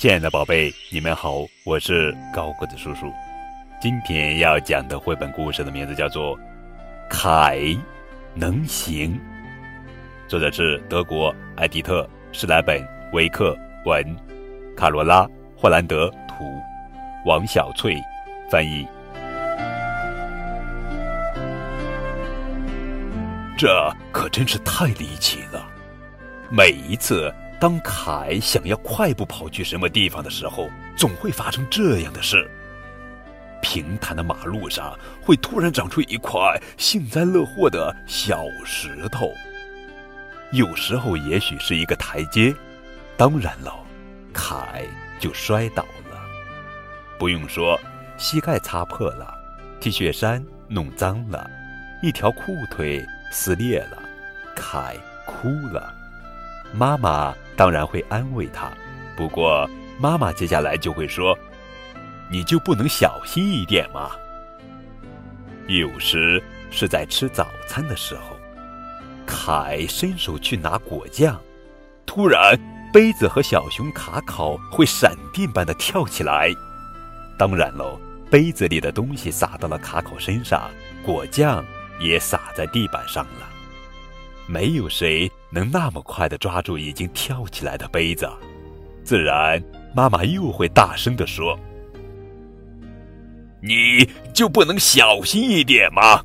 亲爱的宝贝，你们好，我是高个子叔叔。今天要讲的绘本故事的名字叫做《凯能行》，作者是德国艾迪特·施莱本维克文，卡罗拉·霍兰德图，王小翠翻译。这可真是太离奇了！每一次。当凯想要快步跑去什么地方的时候，总会发生这样的事：平坦的马路上会突然长出一块幸灾乐祸的小石头，有时候也许是一个台阶，当然了，凯就摔倒了。不用说，膝盖擦破了，T 恤衫弄脏了，一条裤腿撕裂了，凯哭了。妈妈当然会安慰他，不过妈妈接下来就会说：“你就不能小心一点吗？”有时是在吃早餐的时候，凯伸手去拿果酱，突然杯子和小熊卡考会闪电般的跳起来。当然喽，杯子里的东西洒到了卡考身上，果酱也洒在地板上了。没有谁。能那么快的抓住已经跳起来的杯子，自然妈妈又会大声地说：“你就不能小心一点吗？”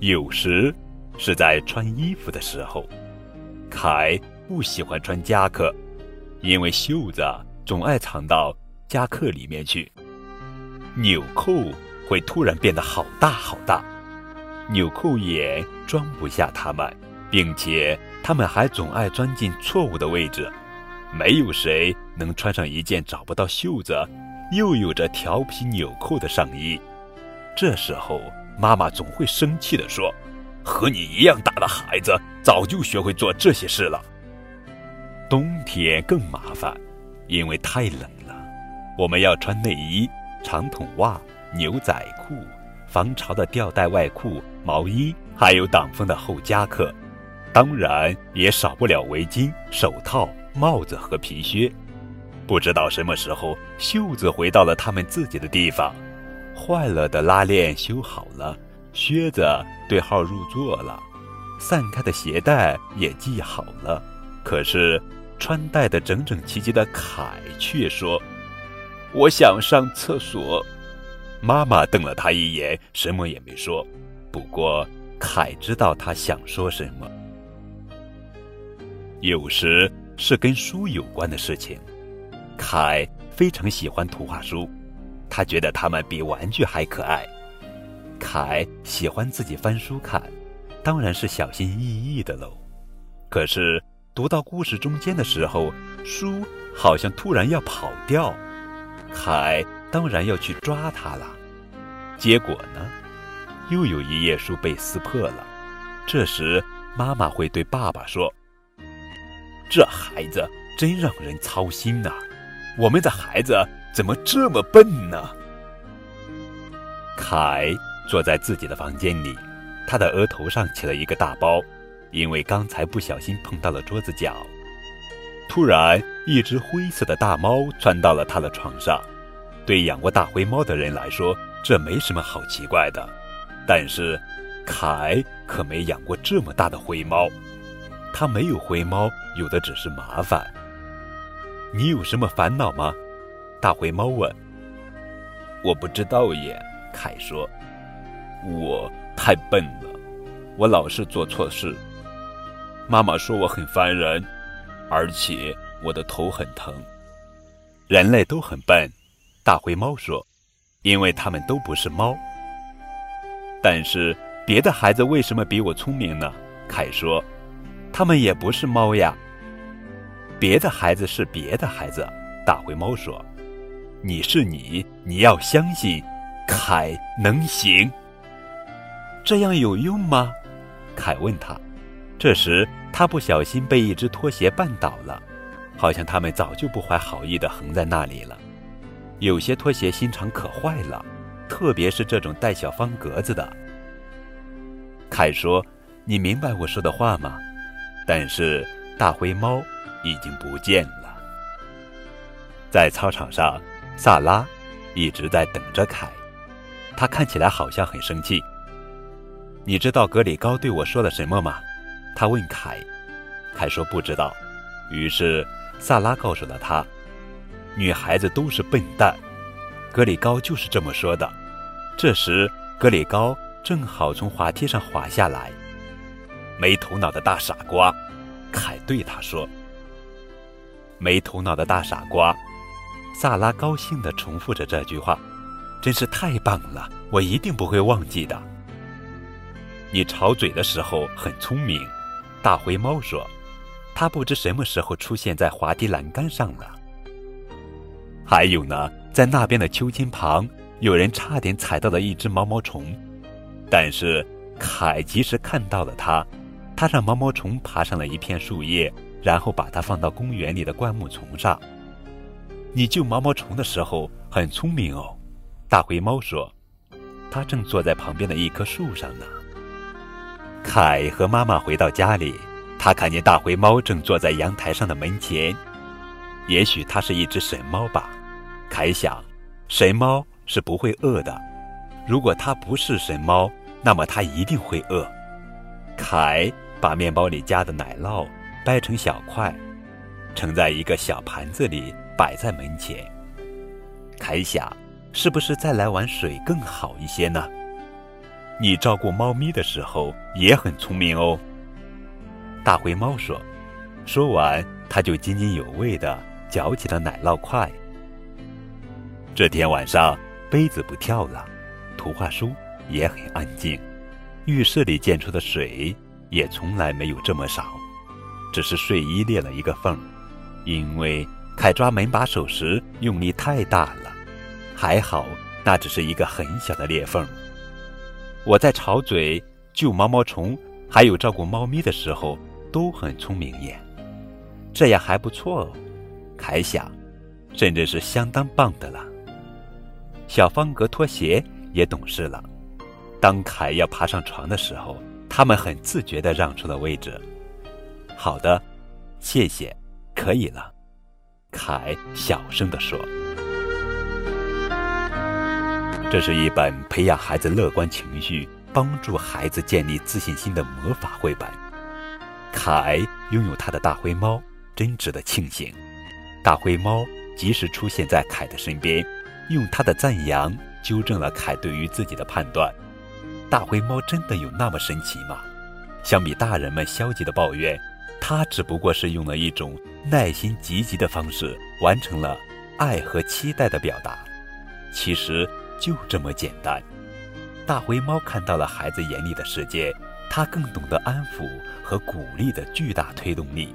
有时是在穿衣服的时候，凯不喜欢穿夹克，因为袖子总爱藏到夹克里面去，纽扣会突然变得好大好大，纽扣也装不下它们。并且他们还总爱钻进错误的位置，没有谁能穿上一件找不到袖子，又有着调皮纽扣的上衣。这时候，妈妈总会生气地说：“和你一样大的孩子早就学会做这些事了。”冬天更麻烦，因为太冷了，我们要穿内衣、长筒袜、牛仔裤、防潮的吊带外裤、毛衣，还有挡风的厚夹克。当然也少不了围巾、手套、帽子和皮靴。不知道什么时候，袖子回到了他们自己的地方，坏了的拉链修好了，靴子对号入座了，散开的鞋带也系好了。可是，穿戴的整整齐齐的凯却说：“我想上厕所。”妈妈瞪了他一眼，什么也没说。不过，凯知道他想说什么。有时是跟书有关的事情，凯非常喜欢图画书，他觉得它们比玩具还可爱。凯喜欢自己翻书看，当然是小心翼翼的喽。可是读到故事中间的时候，书好像突然要跑掉，凯当然要去抓它了。结果呢，又有一页书被撕破了。这时妈妈会对爸爸说。这孩子真让人操心呐！我们的孩子怎么这么笨呢？凯坐在自己的房间里，他的额头上起了一个大包，因为刚才不小心碰到了桌子角。突然，一只灰色的大猫钻到了他的床上。对养过大灰猫的人来说，这没什么好奇怪的。但是，凯可没养过这么大的灰猫。他没有灰猫，有的只是麻烦。你有什么烦恼吗？大灰猫问。我不知道耶，凯说。我太笨了，我老是做错事。妈妈说我很烦人，而且我的头很疼。人类都很笨，大灰猫说，因为他们都不是猫。但是别的孩子为什么比我聪明呢？凯说。他们也不是猫呀。别的孩子是别的孩子，大灰猫说：“你是你，你要相信，凯能行。”这样有用吗？凯问他。这时他不小心被一只拖鞋绊倒了，好像他们早就不怀好意的横在那里了。有些拖鞋心肠可坏了，特别是这种带小方格子的。凯说：“你明白我说的话吗？”但是大灰猫已经不见了。在操场上，萨拉一直在等着凯。他看起来好像很生气。你知道格里高对我说了什么吗？他问凯。凯说不知道。于是萨拉告诉了他：“女孩子都是笨蛋。”格里高就是这么说的。这时，格里高正好从滑梯上滑下来。没头脑的大傻瓜，凯对他说：“没头脑的大傻瓜。”萨拉高兴地重复着这句话：“真是太棒了，我一定不会忘记的。”你吵嘴的时候很聪明，大灰猫说：“它不知什么时候出现在滑梯栏杆上了。”还有呢，在那边的秋千旁，有人差点踩到了一只毛毛虫，但是凯及时看到了它。他让毛毛虫爬上了一片树叶，然后把它放到公园里的灌木丛上。你救毛毛虫的时候很聪明哦，大灰猫说。它正坐在旁边的一棵树上呢。凯和妈妈回到家里，他看见大灰猫正坐在阳台上的门前。也许它是一只神猫吧，凯想，神猫是不会饿的。如果它不是神猫，那么它一定会饿。凯。把面包里加的奶酪掰成小块，盛在一个小盘子里，摆在门前。凯想，是不是再来碗水更好一些呢？你照顾猫咪的时候也很聪明哦。大灰猫说。说完，它就津津有味地嚼起了奶酪块。这天晚上，杯子不跳了，图画书也很安静，浴室里溅出的水。也从来没有这么少，只是睡衣裂了一个缝，因为凯抓门把手时用力太大了。还好，那只是一个很小的裂缝。我在吵嘴、救毛毛虫，还有照顾猫咪的时候，都很聪明耶。这样还不错哦，凯想，甚至是相当棒的了。小方格拖鞋也懂事了。当凯要爬上床的时候。他们很自觉地让出了位置。好的，谢谢，可以了。凯小声地说：“这是一本培养孩子乐观情绪、帮助孩子建立自信心的魔法绘本。”凯拥有他的大灰猫，真值得庆幸。大灰猫及时出现在凯的身边，用他的赞扬纠正了凯对于自己的判断。大灰猫真的有那么神奇吗？相比大人们消极的抱怨，他只不过是用了一种耐心积极的方式，完成了爱和期待的表达。其实就这么简单。大灰猫看到了孩子眼里的世界，他更懂得安抚和鼓励的巨大推动力。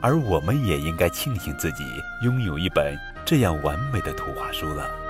而我们也应该庆幸自己拥有一本这样完美的图画书了。